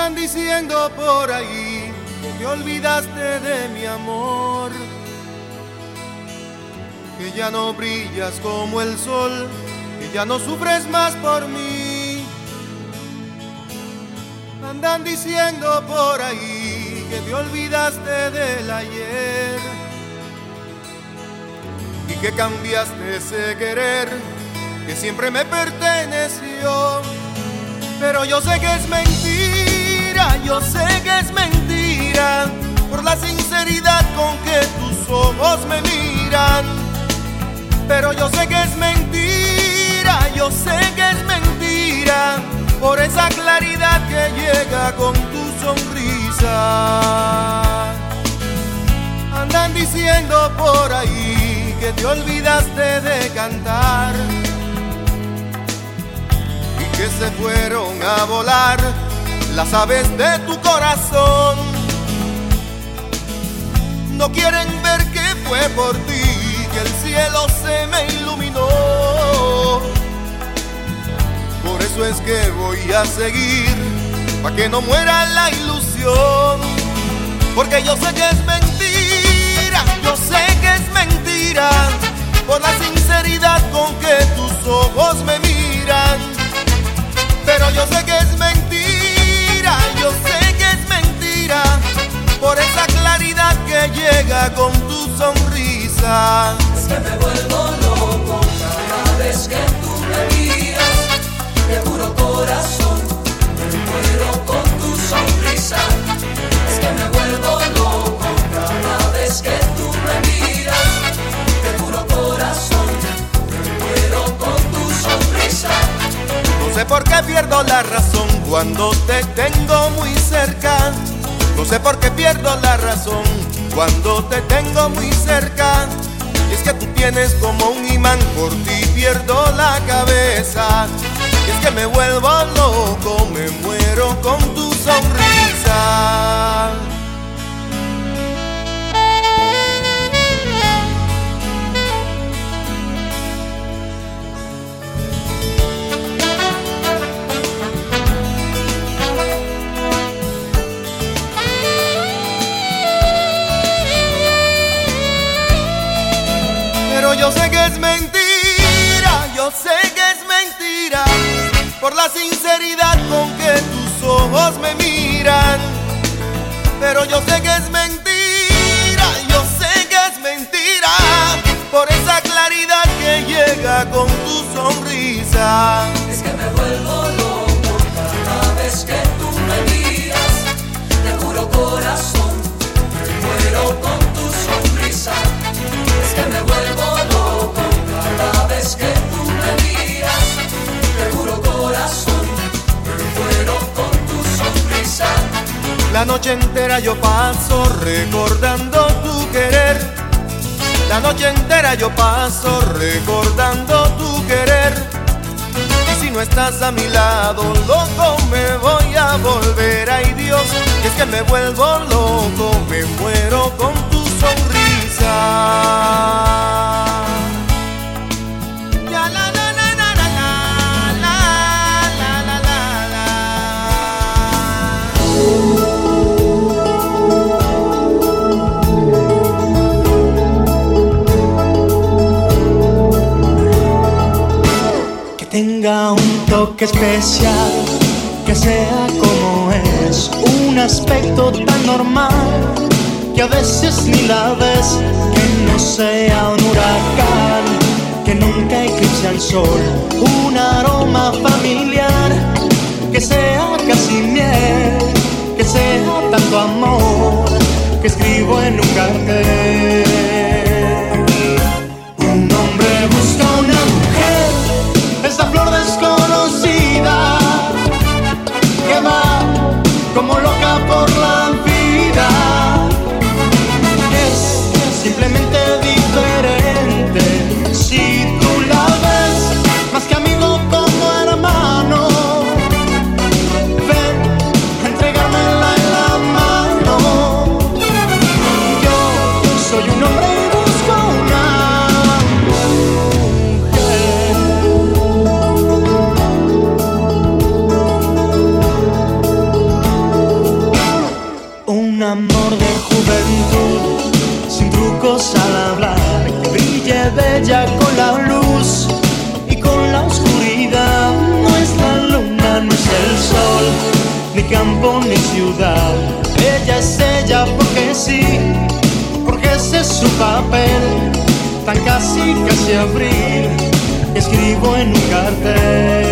Andan diciendo por ahí que te olvidaste de mi amor, que ya no brillas como el sol, que ya no sufres más por mí. Andan diciendo por ahí que te olvidaste del ayer y que cambiaste ese querer que siempre me perteneció. Pero yo sé que es mentira, yo sé que es mentira, por la sinceridad con que tus ojos me miran. Pero yo sé que es mentira, yo sé que es mentira, por esa claridad que llega con tu sonrisa. Andan diciendo por ahí que te olvidaste de cantar que se fueron a volar las aves de tu corazón. No quieren ver que fue por ti que el cielo se me iluminó. Por eso es que voy a seguir, para que no muera la ilusión. Porque yo sé que es mentira, yo sé que es mentira, por la sinceridad con que tus ojos me miran pero yo sé que es mentira, por esa claridad que llega con tu sonrisa. Es que me vuelvo loco cada vez que tú me miras, de puro corazón, me muero con tu sonrisa. Es que me vuelvo loco cada vez que tú me miras, de puro corazón, me muero con tu sonrisa. No sé por qué pierdo la razón cuando te tengo muy cerca. No sé por qué pierdo la razón cuando te tengo muy cerca. Y es que tú tienes como un imán, por ti pierdo la cabeza. Y es que me vuelvo loco, me muero con tu sonrisa. Es mentira, yo sé que es mentira, por la sinceridad con que tus ojos me miran. Pero yo sé que es mentira, yo sé que es mentira, por esa claridad que llega con tu sonrisa. Es que me vuelvo loco cada vez que tú me miras, de puro corazón, muero con tu sonrisa. Es que me La noche entera yo paso recordando tu querer. La noche entera yo paso recordando tu querer. Y si no estás a mi lado, loco, me voy a volver. Ay Dios, y es que me vuelvo loco, toque especial, que sea como es, un aspecto tan normal, que a veces ni la ves, que no sea un huracán, que nunca eclipse al sol, un aroma familiar, que sea casi miel, que sea tanto amor, que escribo en un cartel. Un hombre busca Ella es ella porque sí, porque ese es su papel, tan casi, casi abril, escribo en un cartel.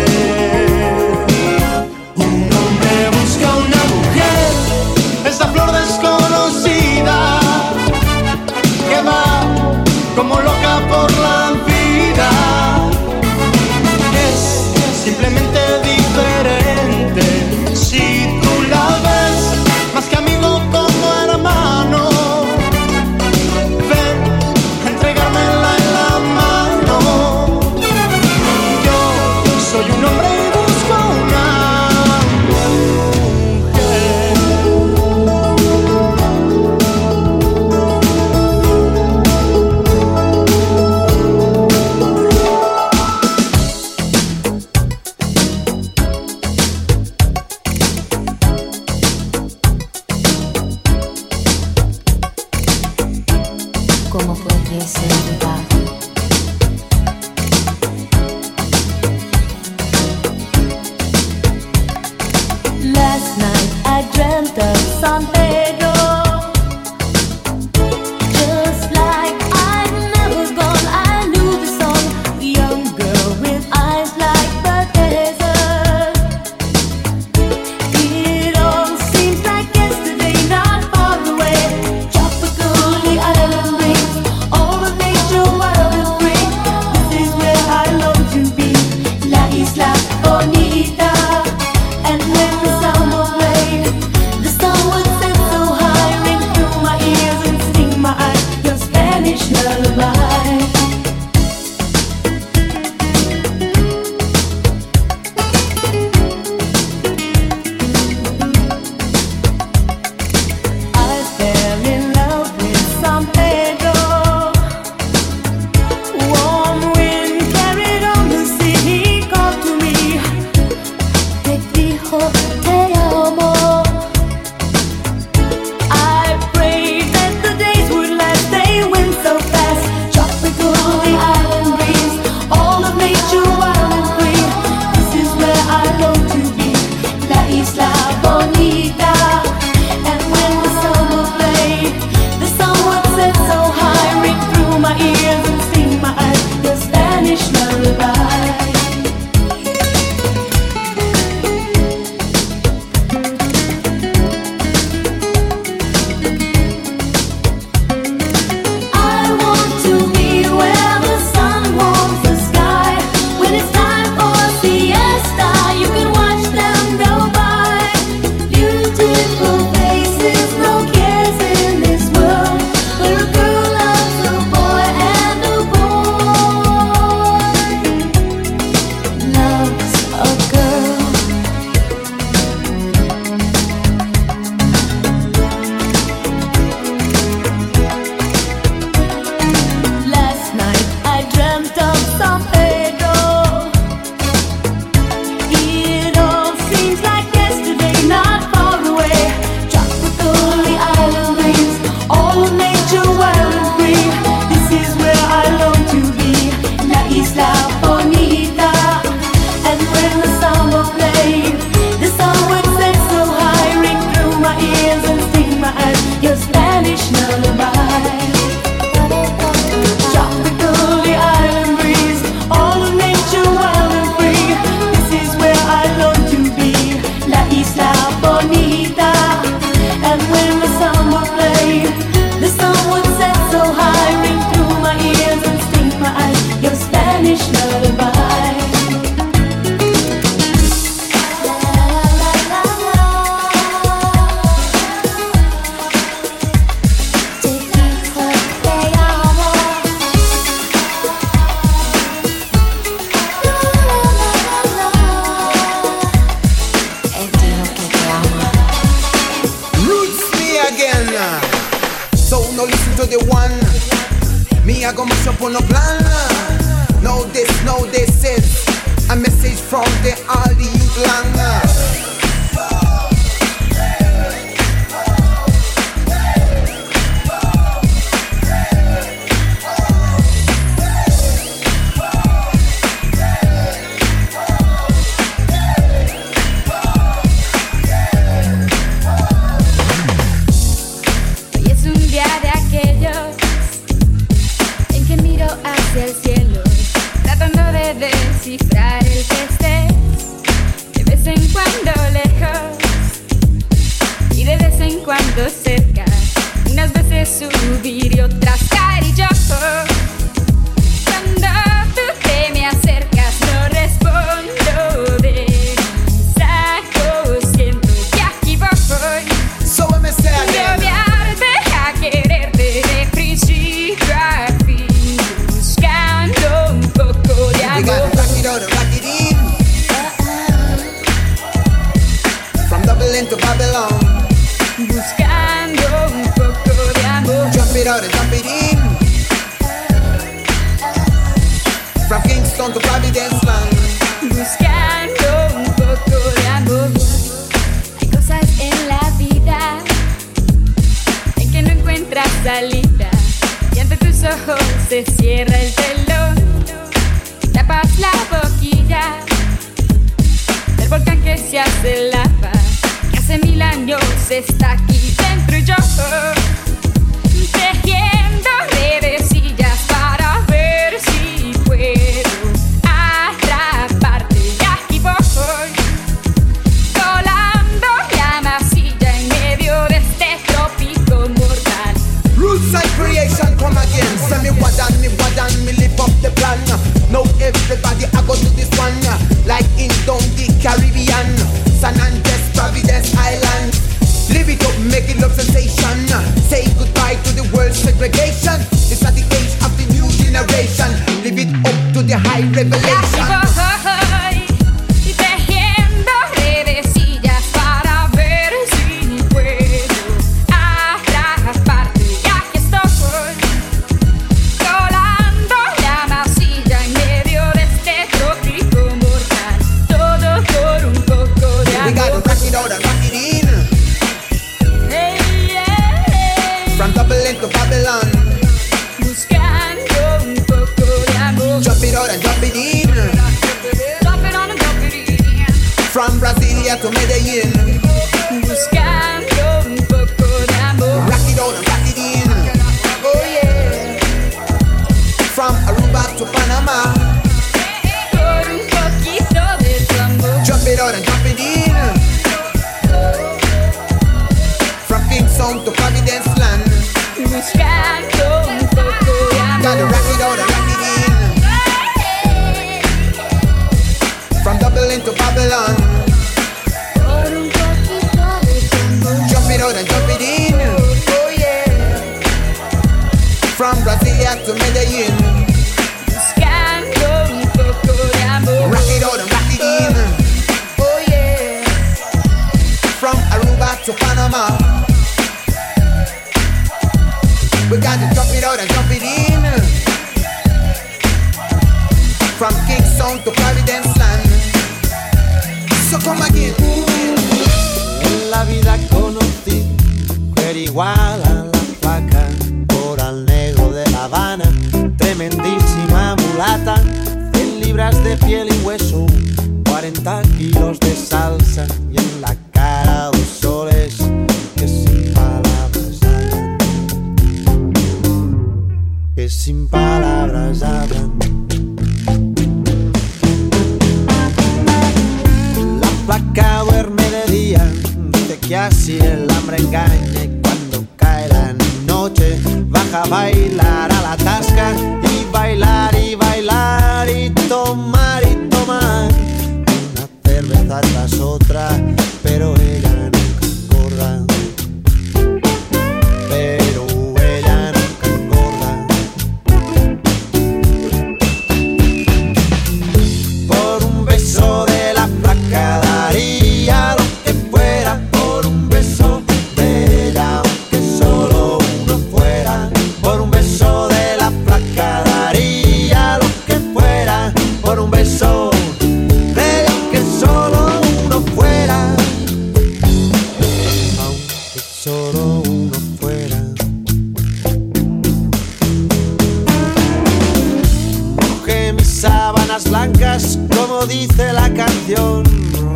blancas, como dice la canción,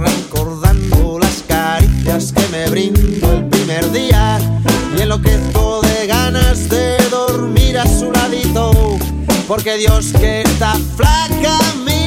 recordando las caricias que me brindo el primer día. Y enloquezco de ganas de dormir a su ladito, porque Dios que está flaca mía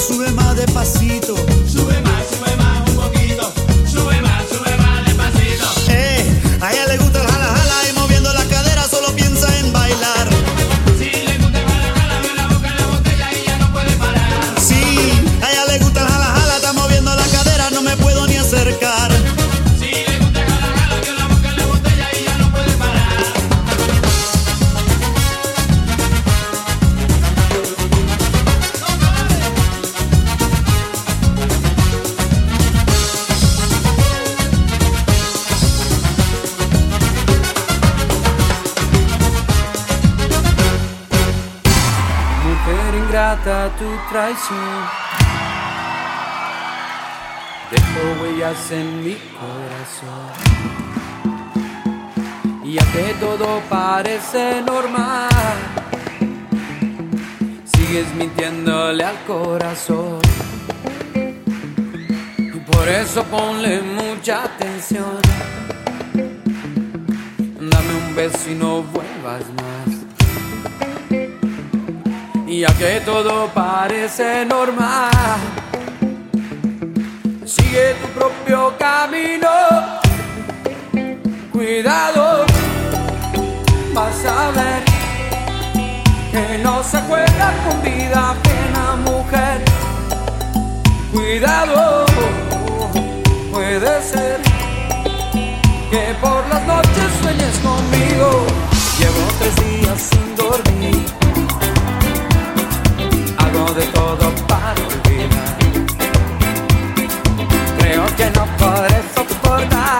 sube más despacito. estás en mi corazón. Y aunque todo parece normal, sigues mintiéndole al corazón. Y por eso ponle mucha atención. Dame un beso y no vuelvas más. Y aunque todo parece normal sigue tu propio camino. Cuidado, vas a ver que no se juega con vida ajena, mujer. Cuidado, puede ser que por las noches sueñes conmigo. Llevo tres días sin dormir, hago de todo para creo que no podré soportar.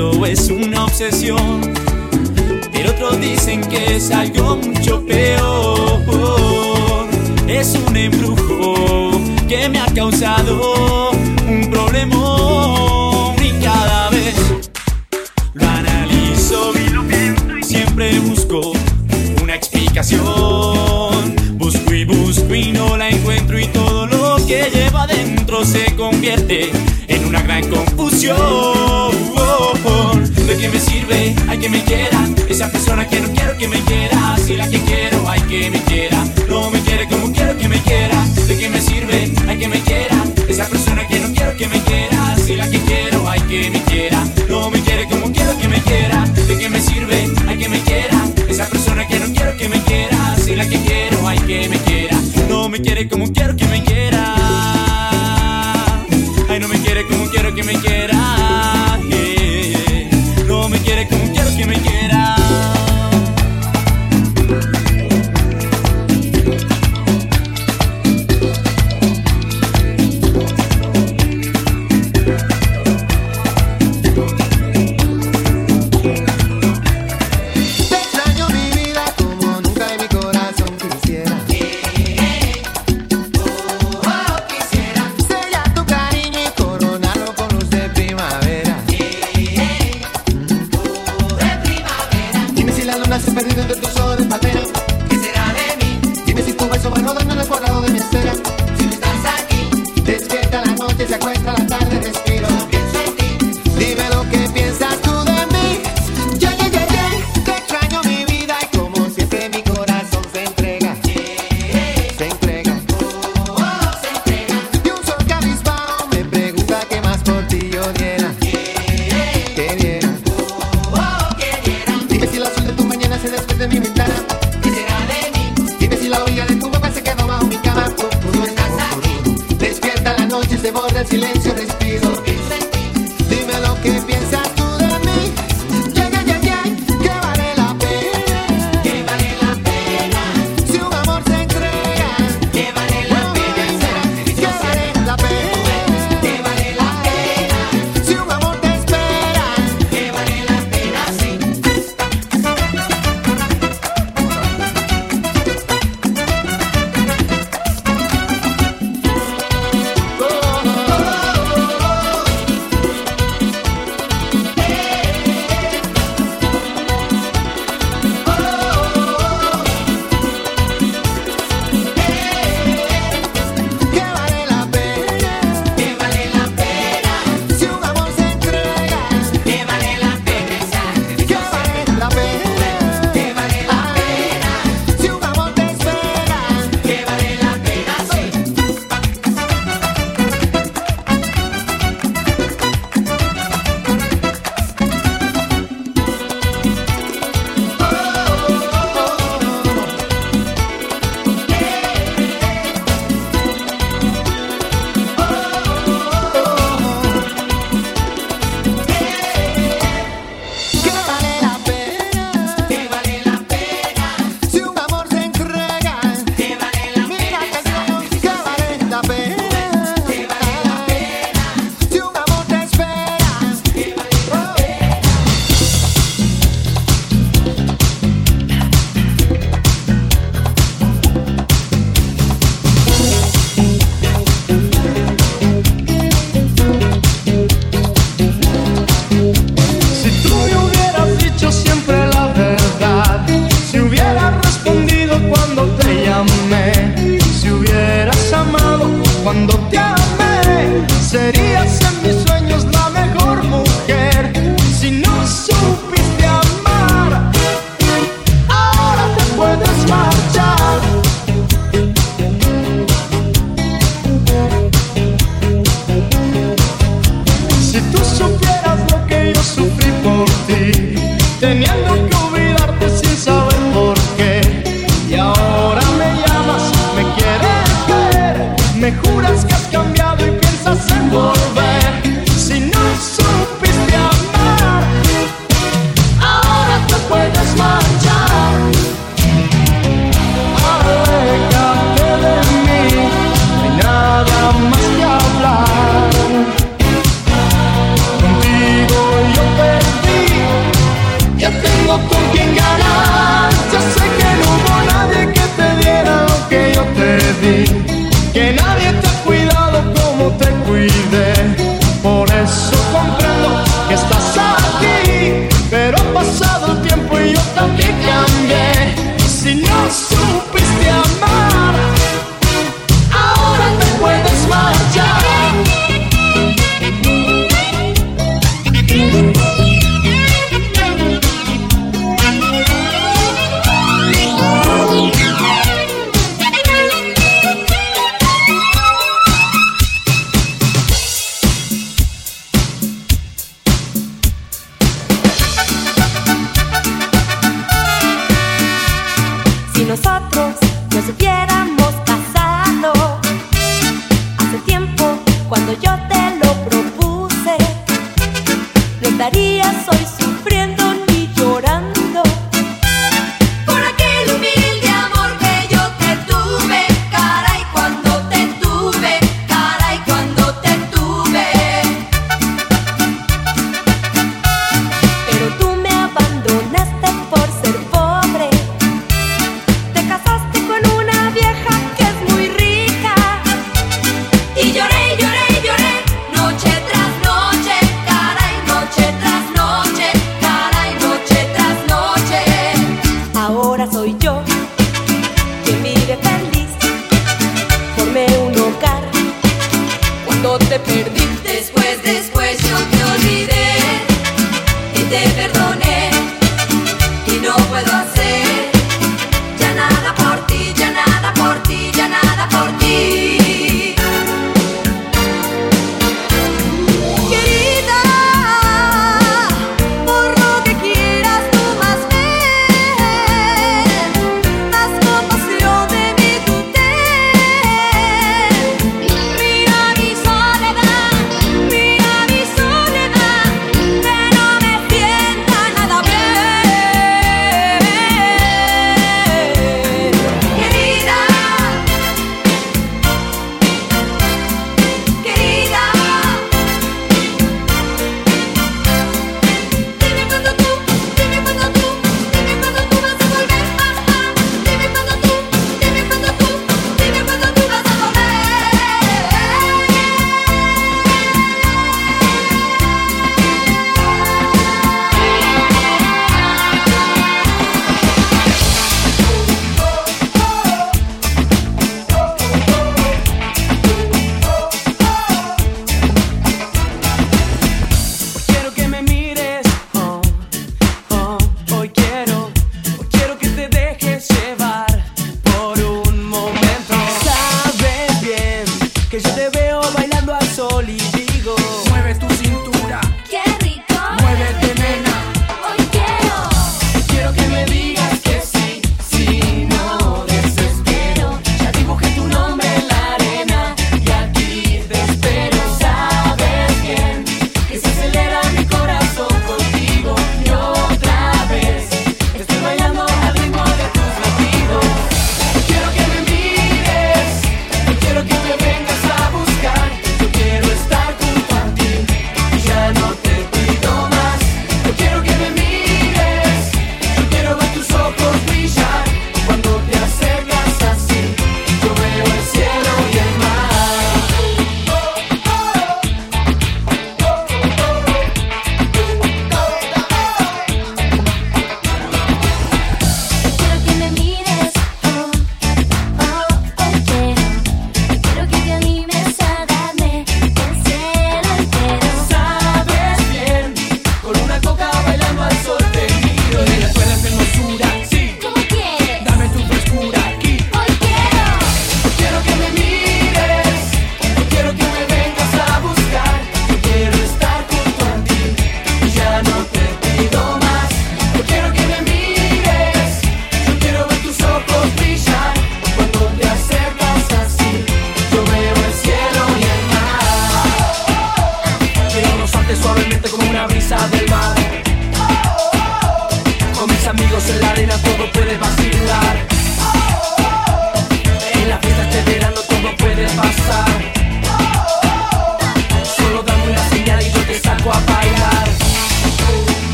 Es una obsesión, pero otros dicen que es algo mucho peor. Es un embrujo que me ha causado un problemón y cada vez lo analizo y lo pienso y siempre busco una explicación. Busco y busco y no la encuentro y todo lo que lleva adentro se convierte en una gran confusión. ¿De qué me sirve? Hay que me quiera. Esa persona que no quiero que me quiera. Si la que quiero, hay que me quiera. No me quiere como quiero que me quiera. ¿De qué me sirve? Hay que me quiera. Esa persona que no quiero que me quiera. Si la que quiero, hay que me quiera. No me quiere como quiero que me quiera. ¿De qué me sirve? Hay que me quiera. Esa persona que no quiero que me quiera. Si la que quiero, hay que me quiera. No me quiere como quiero que me quiera.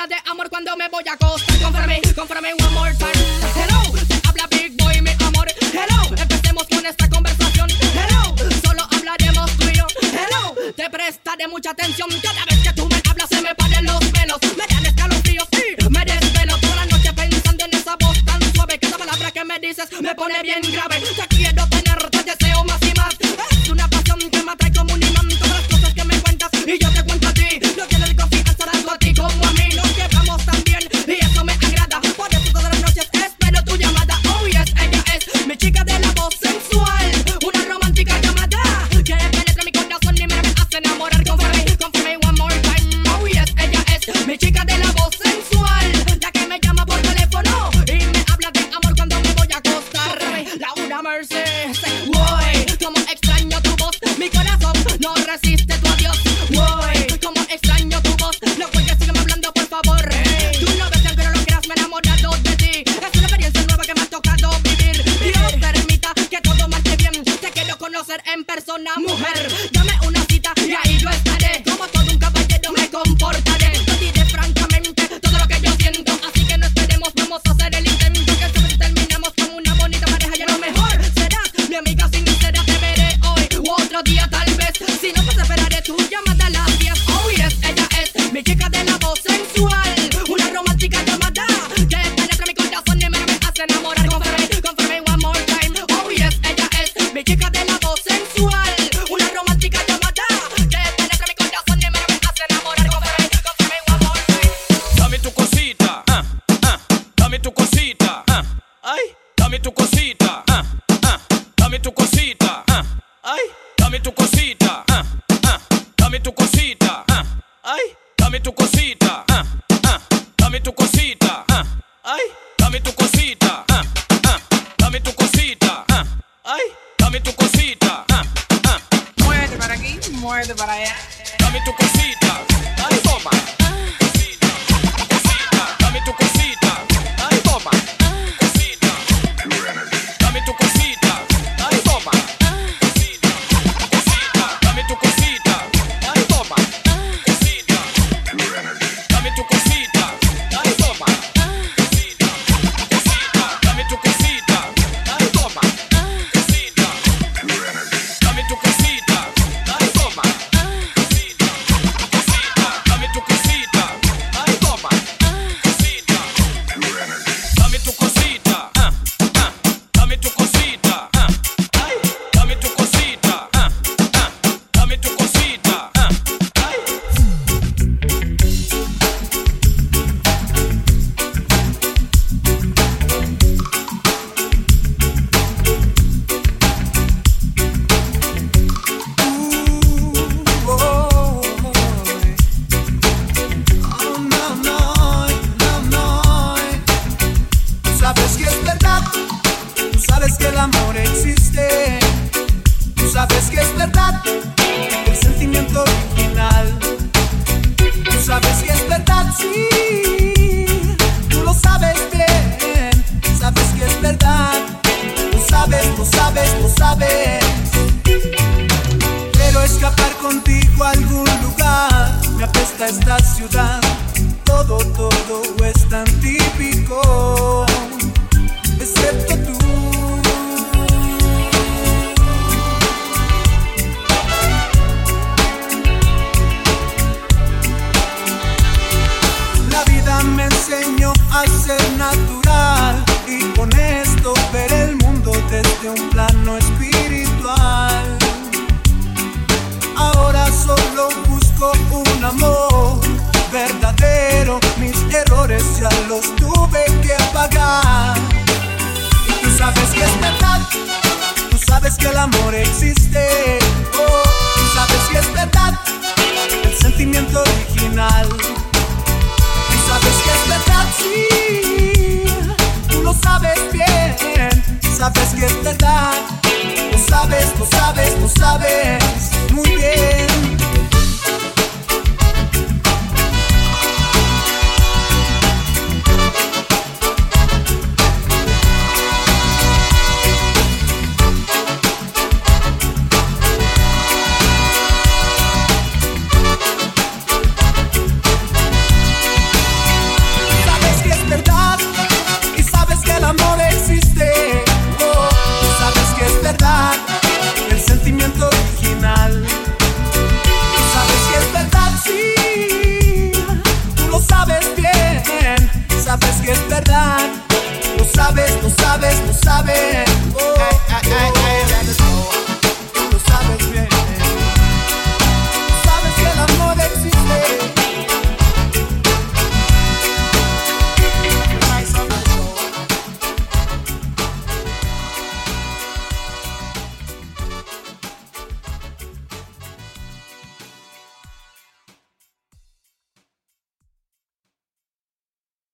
habla de amor cuando me voy a acostar. Confórame, confórame one more time. Hello, habla Big Boy, mi amor. Hello, empecemos con esta conversación. Hello, solo hablaremos tú. Hello, te prestaré mucha atención. बनाया